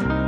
Bye.